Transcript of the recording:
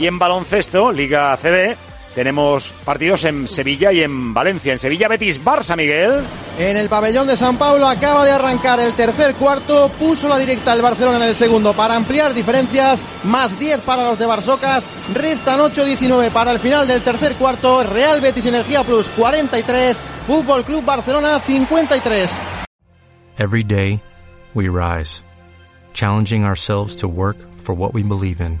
Y en baloncesto, Liga CB, tenemos partidos en Sevilla y en Valencia. En Sevilla, Betis, Barça, Miguel. En el pabellón de San Pablo acaba de arrancar el tercer cuarto, puso la directa el Barcelona en el segundo para ampliar diferencias, más 10 para los de Barsocas, restan 8-19 para el final del tercer cuarto, Real Betis Energía Plus 43, Fútbol Club Barcelona 53. Every day, we rise, challenging ourselves to work for what we believe in.